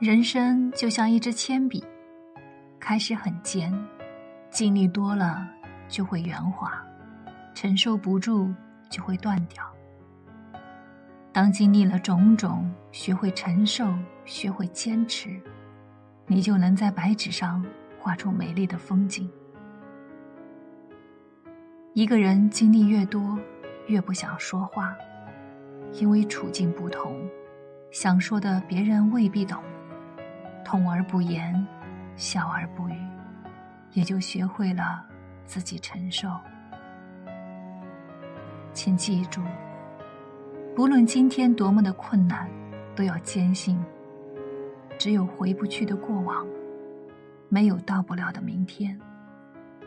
人生就像一支铅笔，开始很尖，经历多了就会圆滑，承受不住就会断掉。当经历了种种，学会承受，学会坚持，你就能在白纸上画出美丽的风景。一个人经历越多，越不想说话，因为处境不同，想说的别人未必懂。痛而不言，笑而不语，也就学会了自己承受。请记住，不论今天多么的困难，都要坚信，只有回不去的过往，没有到不了的明天。